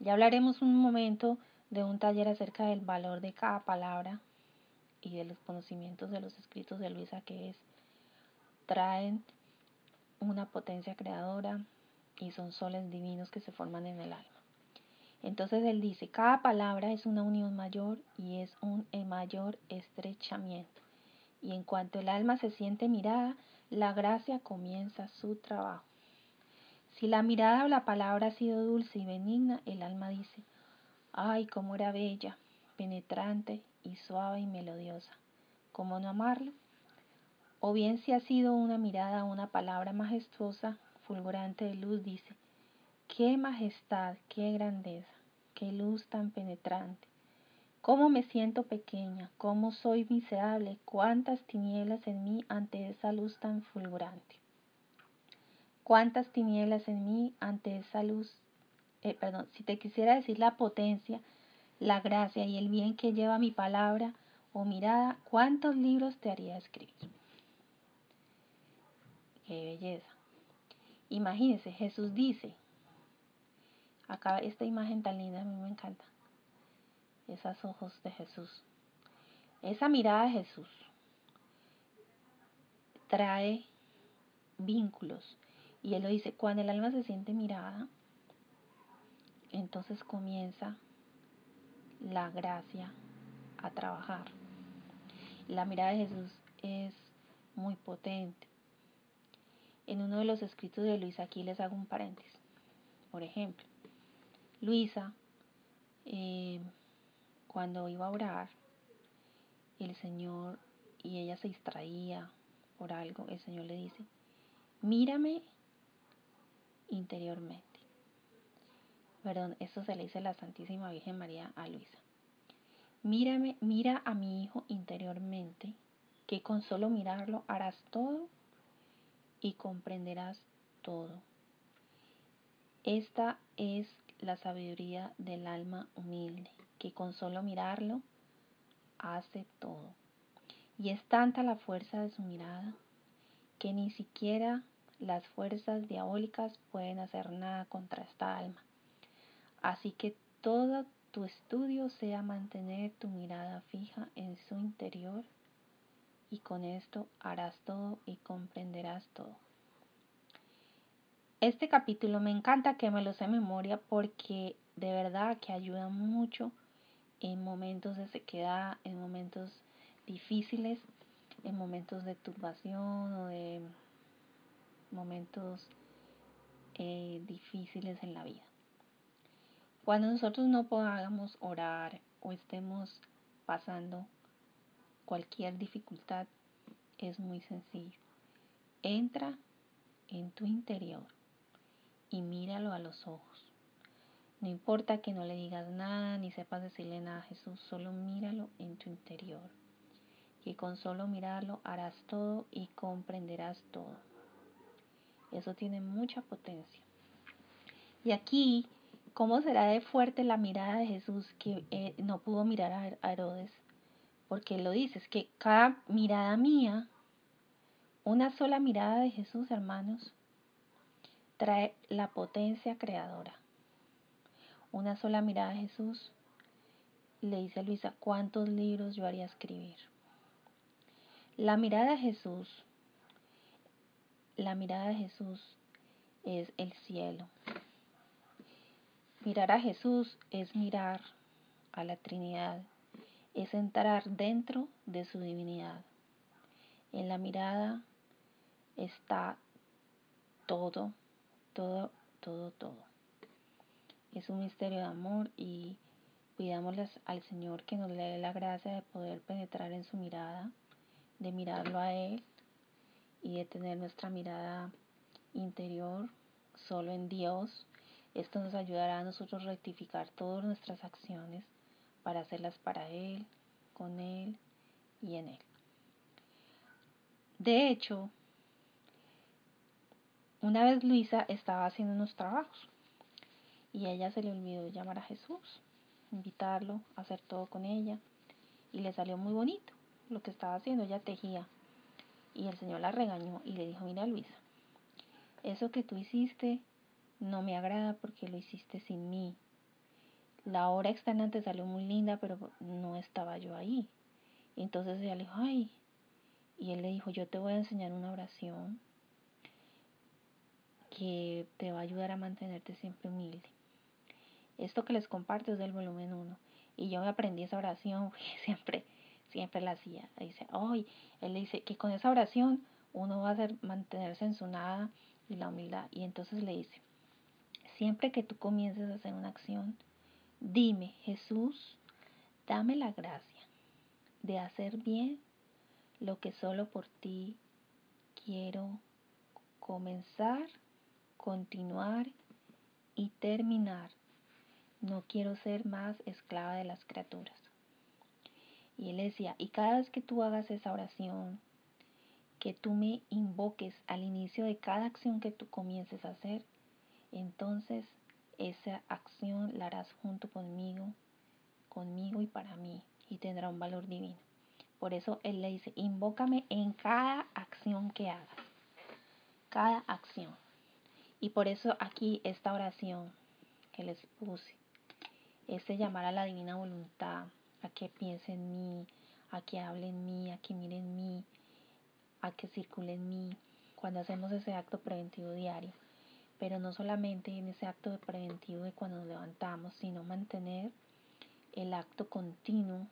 Ya hablaremos un momento de un taller acerca del valor de cada palabra y de los conocimientos de los escritos de Luisa que es traen una potencia creadora y son soles divinos que se forman en el alma. Entonces él dice, cada palabra es una unión mayor y es un mayor estrechamiento. Y en cuanto el alma se siente mirada, la gracia comienza su trabajo. Si la mirada o la palabra ha sido dulce y benigna, el alma dice, ay, cómo era bella, penetrante y suave y melodiosa. ¿Cómo no amarlo? O bien si ha sido una mirada o una palabra majestuosa, fulgurante de luz, dice, qué majestad, qué grandeza, qué luz tan penetrante. Cómo me siento pequeña, cómo soy miserable, cuántas tinieblas en mí ante esa luz tan fulgurante. Cuántas tinieblas en mí ante esa luz, eh, perdón, si te quisiera decir la potencia, la gracia y el bien que lleva mi palabra o mirada, ¿cuántos libros te haría escribir? Qué belleza. Imagínese, Jesús dice, acá esta imagen tan linda, a mí me encanta, esos ojos de Jesús, esa mirada de Jesús trae vínculos. Y él lo dice, cuando el alma se siente mirada, entonces comienza la gracia a trabajar. La mirada de Jesús es muy potente. En uno de los escritos de Luisa, aquí les hago un paréntesis. Por ejemplo, Luisa, eh, cuando iba a orar, el Señor, y ella se distraía por algo, el Señor le dice, mírame interiormente. Perdón, esto se le dice la Santísima Virgen María a Luisa. Mírame, mira a mi hijo interiormente, que con solo mirarlo harás todo y comprenderás todo. Esta es la sabiduría del alma humilde, que con solo mirarlo hace todo. Y es tanta la fuerza de su mirada que ni siquiera las fuerzas diabólicas pueden hacer nada contra esta alma. Así que todo tu estudio sea mantener tu mirada fija en su interior y con esto harás todo y comprenderás todo. Este capítulo me encanta que me lo sé memoria porque de verdad que ayuda mucho en momentos de sequedad, en momentos difíciles, en momentos de turbación o de momentos eh, difíciles en la vida. Cuando nosotros no podamos orar o estemos pasando cualquier dificultad, es muy sencillo. Entra en tu interior y míralo a los ojos. No importa que no le digas nada ni sepas decirle nada a Jesús, solo míralo en tu interior. Y con solo mirarlo harás todo y comprenderás todo. Eso tiene mucha potencia. Y aquí, ¿cómo será de fuerte la mirada de Jesús que eh, no pudo mirar a Herodes? Porque lo dice, es que cada mirada mía, una sola mirada de Jesús, hermanos, trae la potencia creadora. Una sola mirada de Jesús le dice a Luisa, ¿cuántos libros yo haría escribir? La mirada de Jesús, la mirada de Jesús es el cielo. Mirar a Jesús es mirar a la Trinidad, es entrar dentro de su divinidad. En la mirada está todo todo, todo, todo. Es un misterio de amor y pidámosle al Señor que nos le dé la gracia de poder penetrar en su mirada, de mirarlo a Él y de tener nuestra mirada interior solo en Dios. Esto nos ayudará a nosotros rectificar todas nuestras acciones para hacerlas para Él, con Él y en Él. De hecho, una vez Luisa estaba haciendo unos trabajos y ella se le olvidó llamar a Jesús, invitarlo, hacer todo con ella y le salió muy bonito lo que estaba haciendo, ella tejía y el Señor la regañó y le dijo, mira Luisa, eso que tú hiciste no me agrada porque lo hiciste sin mí. La hora externa te salió muy linda, pero no estaba yo ahí. entonces ella le dijo, ay, y él le dijo, yo te voy a enseñar una oración que te va a ayudar a mantenerte siempre humilde. Esto que les comparto es del volumen 1 y yo me aprendí esa oración, siempre, siempre la hacía. Dice, hoy, él le dice que con esa oración uno va a mantenerse en su nada y la humildad. Y entonces le dice, siempre que tú comiences a hacer una acción, dime, Jesús, dame la gracia de hacer bien lo que solo por ti quiero comenzar continuar y terminar. No quiero ser más esclava de las criaturas. Y él decía, y cada vez que tú hagas esa oración, que tú me invoques al inicio de cada acción que tú comiences a hacer, entonces esa acción la harás junto conmigo, conmigo y para mí, y tendrá un valor divino. Por eso él le dice, invócame en cada acción que hagas, cada acción. Y por eso aquí esta oración que les puse, este llamar a la divina voluntad, a que piense en mí, a que hable en mí, a que mire en mí, a que circule en mí, cuando hacemos ese acto preventivo diario. Pero no solamente en ese acto preventivo de cuando nos levantamos, sino mantener el acto continuo,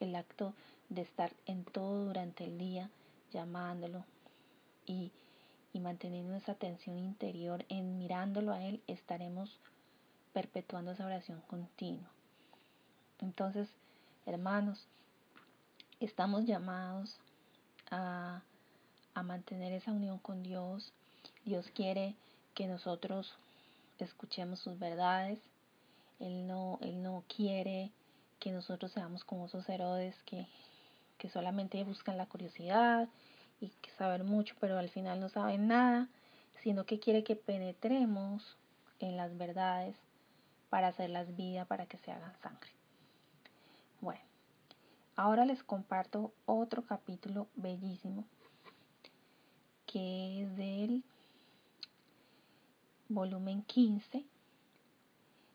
el acto de estar en todo durante el día, llamándolo y y manteniendo esa atención interior en mirándolo a Él, estaremos perpetuando esa oración continua. Entonces, hermanos, estamos llamados a, a mantener esa unión con Dios. Dios quiere que nosotros escuchemos sus verdades. Él no, él no quiere que nosotros seamos como esos Herodes que, que solamente buscan la curiosidad y saber mucho, pero al final no saben nada, sino que quiere que penetremos en las verdades para hacerlas vida, para que se hagan sangre. Bueno, ahora les comparto otro capítulo bellísimo que es del volumen 15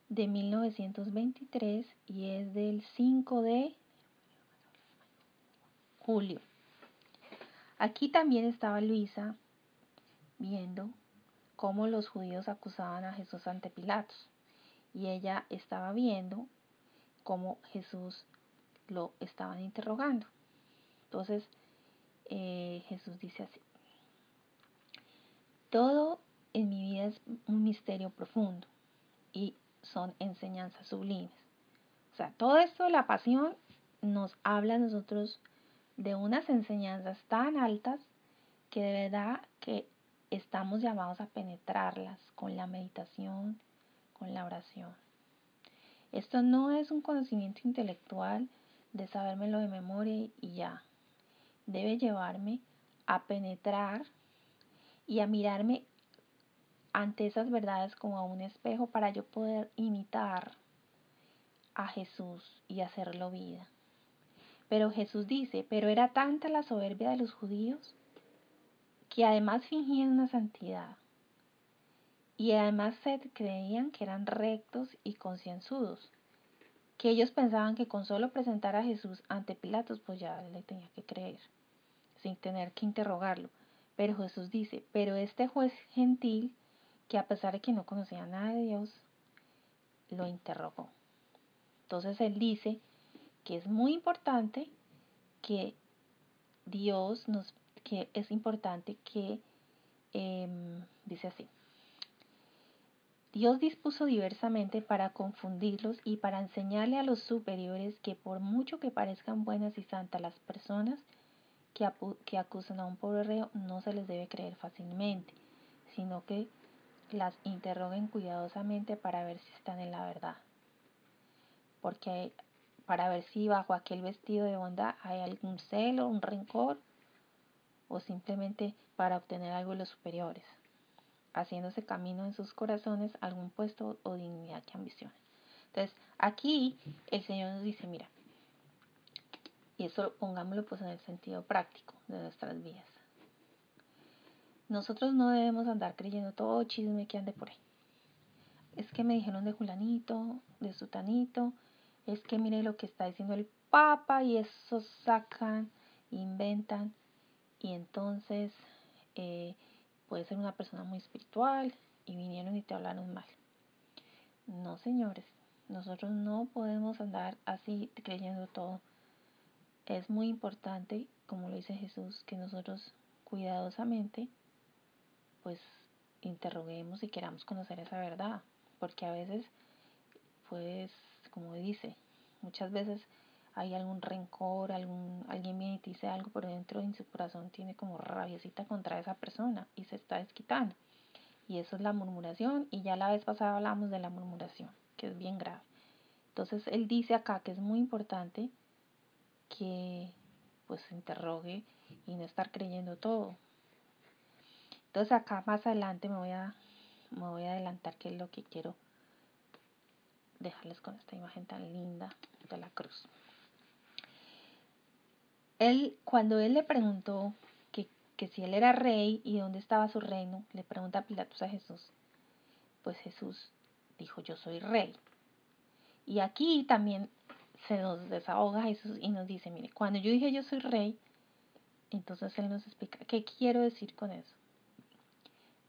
de 1923 y es del 5 de julio Aquí también estaba Luisa viendo cómo los judíos acusaban a Jesús ante Pilatos. Y ella estaba viendo cómo Jesús lo estaban interrogando. Entonces, eh, Jesús dice así, todo en mi vida es un misterio profundo y son enseñanzas sublimes. O sea, todo esto de la pasión nos habla a nosotros de unas enseñanzas tan altas que de verdad que estamos llamados a penetrarlas con la meditación, con la oración. Esto no es un conocimiento intelectual de sabérmelo de memoria y ya. Debe llevarme a penetrar y a mirarme ante esas verdades como a un espejo para yo poder imitar a Jesús y hacerlo vida. Pero Jesús dice, pero era tanta la soberbia de los judíos que además fingían una santidad y además se creían que eran rectos y concienzudos, que ellos pensaban que con solo presentar a Jesús ante Pilatos pues ya le tenía que creer, sin tener que interrogarlo. Pero Jesús dice, pero este juez gentil, que a pesar de que no conocía nada de Dios, lo interrogó. Entonces él dice que es muy importante que Dios nos, que es importante que, em, dice así, Dios dispuso diversamente para confundirlos y para enseñarle a los superiores que por mucho que parezcan buenas y santas las personas que, que acusan a un pobre reo, no se les debe creer fácilmente, sino que las interroguen cuidadosamente para ver si están en la verdad. Porque para ver si bajo aquel vestido de bondad hay algún celo, un rencor o simplemente para obtener algo de los superiores haciéndose camino en sus corazones algún puesto o dignidad que ambicionen. Entonces, aquí el Señor nos dice, mira, y eso pongámoslo pues en el sentido práctico de nuestras vidas. Nosotros no debemos andar creyendo todo chisme que ande por ahí. Es que me dijeron de Julanito, de Sutanito, es que mire lo que está diciendo el Papa y eso sacan, inventan y entonces eh, puede ser una persona muy espiritual y vinieron y te hablaron mal. No, señores, nosotros no podemos andar así creyendo todo. Es muy importante, como lo dice Jesús, que nosotros cuidadosamente pues interroguemos y queramos conocer esa verdad, porque a veces pues como dice, muchas veces hay algún rencor, algún, alguien viene y dice algo, pero dentro de su corazón tiene como rabiecita contra esa persona y se está desquitando. Y eso es la murmuración, y ya la vez pasada hablamos de la murmuración, que es bien grave. Entonces él dice acá que es muy importante que pues se interrogue y no estar creyendo todo. Entonces acá más adelante me voy a, me voy a adelantar qué es lo que quiero dejarles con esta imagen tan linda de la cruz. Él, cuando él le preguntó que, si él era rey y dónde estaba su reino, le pregunta Pilatos a Jesús. Pues Jesús dijo, yo soy rey. Y aquí también se nos desahoga Jesús y nos dice, mire, cuando yo dije yo soy rey, entonces Él nos explica, ¿qué quiero decir con eso?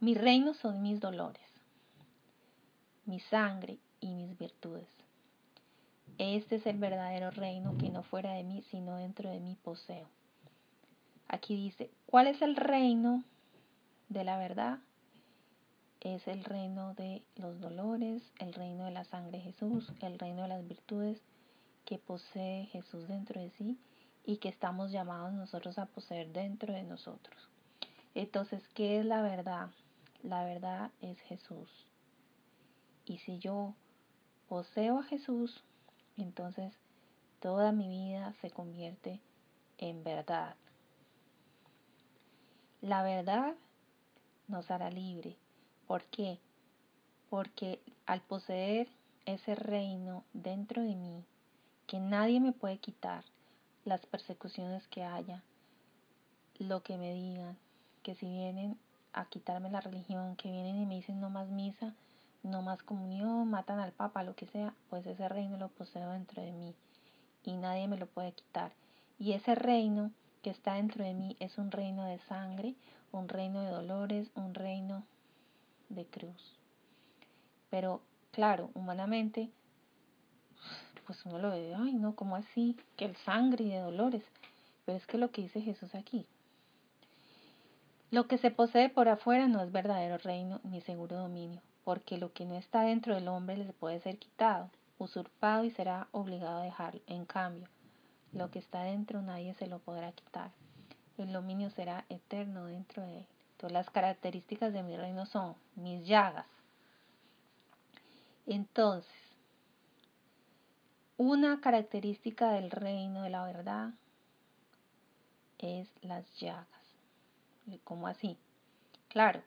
Mi reino son mis dolores, mi sangre y mis virtudes. Este es el verdadero reino que no fuera de mí, sino dentro de mí poseo. Aquí dice, ¿cuál es el reino de la verdad? Es el reino de los dolores, el reino de la sangre de Jesús, el reino de las virtudes que posee Jesús dentro de sí y que estamos llamados nosotros a poseer dentro de nosotros. Entonces, ¿qué es la verdad? La verdad es Jesús. Y si yo poseo a Jesús, entonces toda mi vida se convierte en verdad. La verdad nos hará libre. ¿Por qué? Porque al poseer ese reino dentro de mí, que nadie me puede quitar, las persecuciones que haya, lo que me digan, que si vienen a quitarme la religión, que vienen y me dicen no más misa, no más comunión, matan al Papa, lo que sea, pues ese reino lo poseo dentro de mí y nadie me lo puede quitar. Y ese reino que está dentro de mí es un reino de sangre, un reino de dolores, un reino de cruz. Pero claro, humanamente, pues uno lo ve, ay no, ¿cómo así? Que el sangre y de dolores. Pero es que lo que dice Jesús aquí, lo que se posee por afuera no es verdadero reino ni seguro dominio, porque lo que no está dentro del hombre le puede ser quitado, usurpado y será obligado a dejarlo. En cambio, lo que está dentro nadie se lo podrá quitar. El dominio será eterno dentro de él. Entonces, las características de mi reino son mis llagas. Entonces, una característica del reino de la verdad es las llagas. ¿Cómo así? Claro,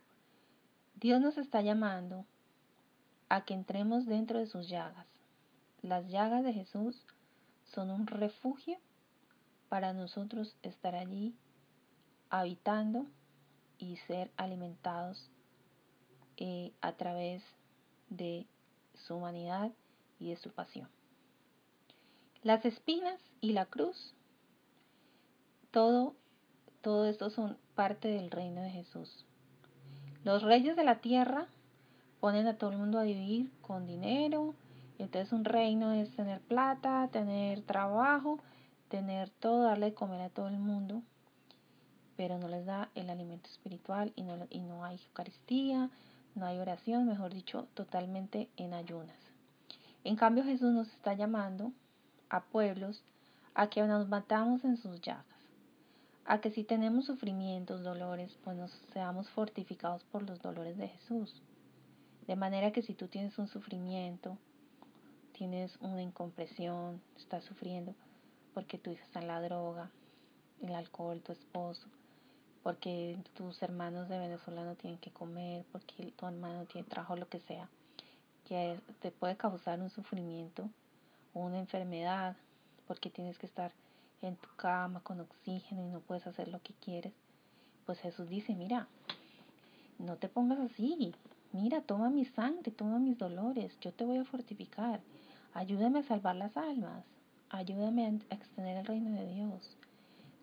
Dios nos está llamando a que entremos dentro de sus llagas. Las llagas de Jesús son un refugio para nosotros estar allí habitando y ser alimentados eh, a través de su humanidad y de su pasión. Las espinas y la cruz, todo, todo esto son parte del reino de Jesús. Los reyes de la tierra ponen a todo el mundo a vivir con dinero. Entonces un reino es tener plata, tener trabajo, tener todo, darle de comer a todo el mundo. Pero no les da el alimento espiritual y no, y no hay Eucaristía, no hay oración, mejor dicho, totalmente en ayunas. En cambio Jesús nos está llamando a pueblos a que nos matamos en sus llagas a que si tenemos sufrimientos, dolores, pues nos seamos fortificados por los dolores de Jesús. De manera que si tú tienes un sufrimiento, tienes una incompresión, estás sufriendo porque tu hija está en la droga, el alcohol, tu esposo, porque tus hermanos de Venezuela no tienen que comer, porque tu hermano tiene trabajo, lo que sea, que te puede causar un sufrimiento o una enfermedad, porque tienes que estar en tu cama con oxígeno y no puedes hacer lo que quieres, pues Jesús dice, mira, no te pongas así, mira, toma mi sangre, toma mis dolores, yo te voy a fortificar, ayúdame a salvar las almas, ayúdame a extender el reino de Dios.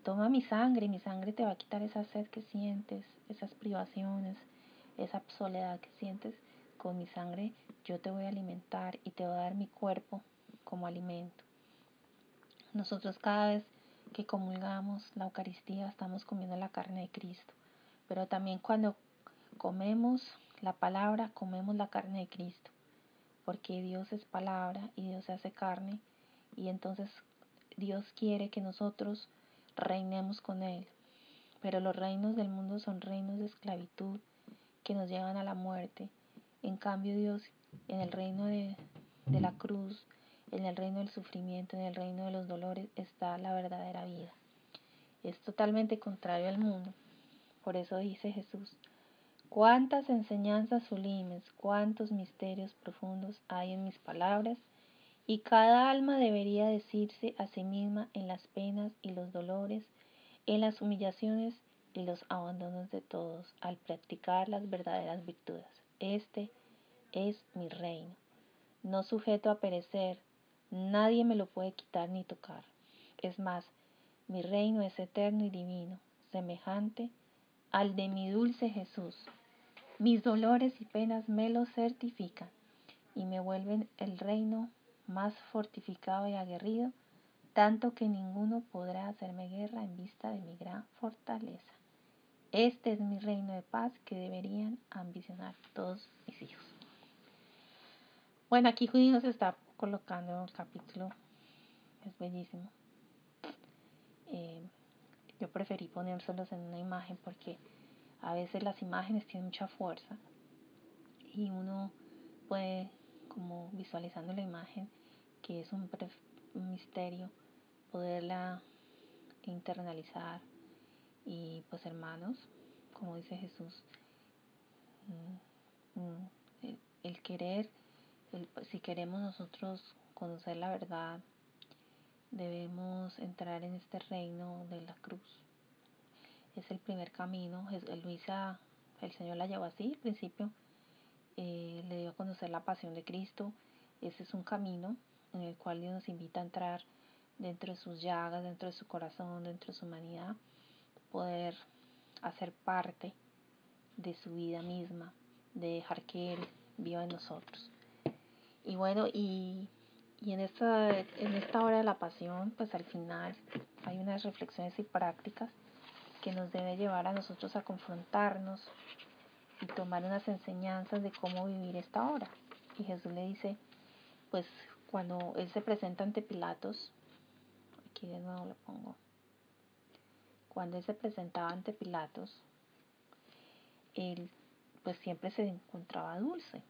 Toma mi sangre mi sangre te va a quitar esa sed que sientes, esas privaciones, esa soledad que sientes. Con mi sangre yo te voy a alimentar y te voy a dar mi cuerpo como alimento. Nosotros cada vez que comulgamos la Eucaristía estamos comiendo la carne de Cristo, pero también cuando comemos la palabra, comemos la carne de Cristo, porque Dios es palabra y Dios se hace carne y entonces Dios quiere que nosotros reinemos con Él. Pero los reinos del mundo son reinos de esclavitud que nos llevan a la muerte. En cambio Dios en el reino de, de la cruz en el reino del sufrimiento, en el reino de los dolores, está la verdadera vida. Es totalmente contrario al mundo. Por eso dice Jesús, cuántas enseñanzas sublimes, cuántos misterios profundos hay en mis palabras, y cada alma debería decirse a sí misma en las penas y los dolores, en las humillaciones y los abandonos de todos, al practicar las verdaderas virtudes. Este es mi reino, no sujeto a perecer, Nadie me lo puede quitar ni tocar. Es más, mi reino es eterno y divino, semejante al de mi dulce Jesús. Mis dolores y penas me lo certifican y me vuelven el reino más fortificado y aguerrido, tanto que ninguno podrá hacerme guerra en vista de mi gran fortaleza. Este es mi reino de paz que deberían ambicionar todos mis hijos. Bueno, aquí Judíos está colocando el capítulo. Es bellísimo. Eh, yo preferí ponérselos en una imagen porque a veces las imágenes tienen mucha fuerza y uno puede, como visualizando la imagen, que es un, misterio, poderla internalizar. Y pues hermanos, como dice Jesús, mm, mm, el querer si queremos nosotros conocer la verdad, debemos entrar en este reino de la cruz. Es el primer camino. Luisa, el Señor la llevó así al principio. Eh, le dio a conocer la pasión de Cristo. Ese es un camino en el cual Dios nos invita a entrar dentro de sus llagas, dentro de su corazón, dentro de su humanidad, poder hacer parte de su vida misma, de dejar que Él viva en nosotros. Y bueno, y, en, esta, en esta hora de la pasión, pues al final hay unas reflexiones y prácticas que nos debe llevar a nosotros a confrontarnos y tomar unas enseñanzas de cómo vivir esta hora. Y Jesús le dice, pues cuando Él se presenta ante Pilatos, aquí de nuevo lo pongo, cuando Él se presentaba ante Pilatos, Él pues siempre se encontraba dulce.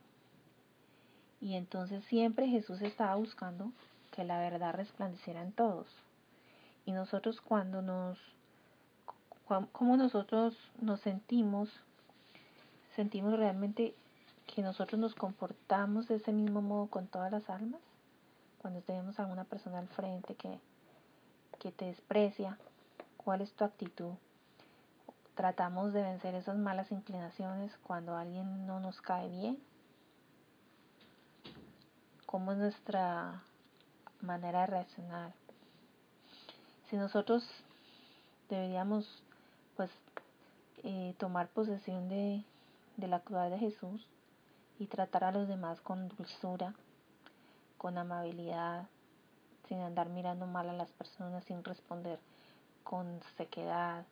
Y entonces siempre Jesús estaba buscando que la verdad resplandeciera en todos. Y nosotros cuando nos, como nosotros nos sentimos, sentimos realmente que nosotros nos comportamos de ese mismo modo con todas las almas. Cuando tenemos a una persona al frente que, que te desprecia, ¿cuál es tu actitud? tratamos de vencer esas malas inclinaciones cuando alguien no nos cae bien. ¿Cómo es nuestra manera de reaccionar? Si nosotros deberíamos pues eh, tomar posesión de, de la cruz de Jesús y tratar a los demás con dulzura, con amabilidad, sin andar mirando mal a las personas, sin responder con sequedad,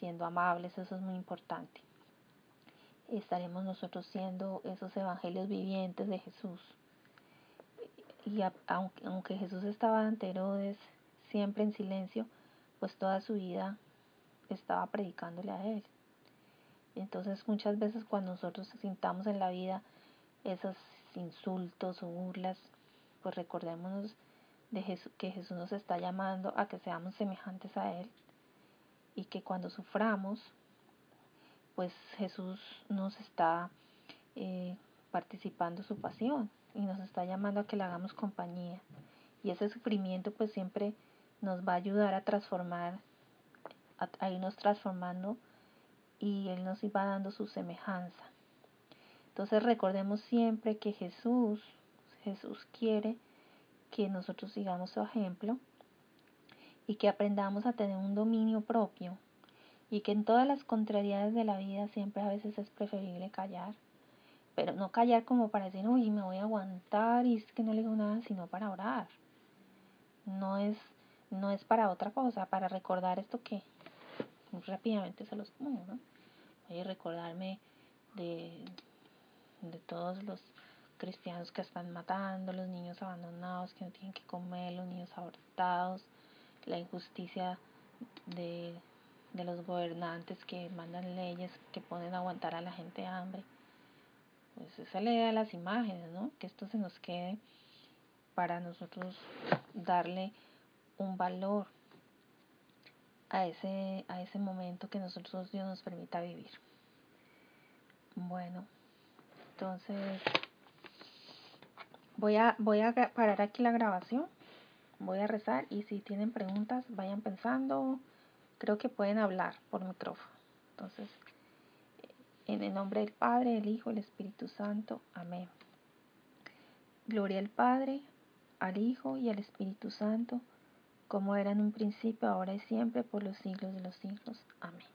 siendo amables, eso es muy importante. Estaremos nosotros siendo esos evangelios vivientes de Jesús. Y aunque, aunque Jesús estaba ante Herodes, siempre en silencio, pues toda su vida estaba predicándole a él. Entonces muchas veces cuando nosotros sintamos en la vida esos insultos o burlas, pues recordémonos de Jesús, que Jesús nos está llamando a que seamos semejantes a Él y que cuando suframos, pues Jesús nos está eh, participando su pasión y nos está llamando a que le hagamos compañía. Y ese sufrimiento pues siempre nos va a ayudar a transformar, a, irnos transformando y Él nos va dando su semejanza. Entonces recordemos siempre que Jesús, Jesús quiere que nosotros sigamos su ejemplo y que aprendamos a tener un dominio propio y que en todas las contrariedades de la vida siempre a veces es preferible callar, pero no callar como para decir, uy, me voy a aguantar y es que no le digo nada, sino para orar. No es, no es para otra cosa, para recordar esto que rápidamente se los pongo, ¿no? Voy a recordarme de, de todos los cristianos que están matando, los niños abandonados que no tienen que comer, los niños abortados, la injusticia de, los gobernantes que mandan leyes que ponen a aguantar a la gente hambre. Esa es la idea de las imágenes, ¿no? Que esto se nos quede para nosotros darle un valor a ese, a ese momento que nosotros Dios nos permita vivir. Bueno, entonces voy a, voy a parar aquí la grabación voy a rezar y si tienen preguntas vayan pensando. Creo que pueden hablar por micrófono. Entonces, en el nombre del Padre, del Hijo, del Espíritu Santo. Amén. Gloria al Padre, al Hijo y al Espíritu Santo, como era en un principio, ahora y siempre, por los siglos de los siglos. Amén.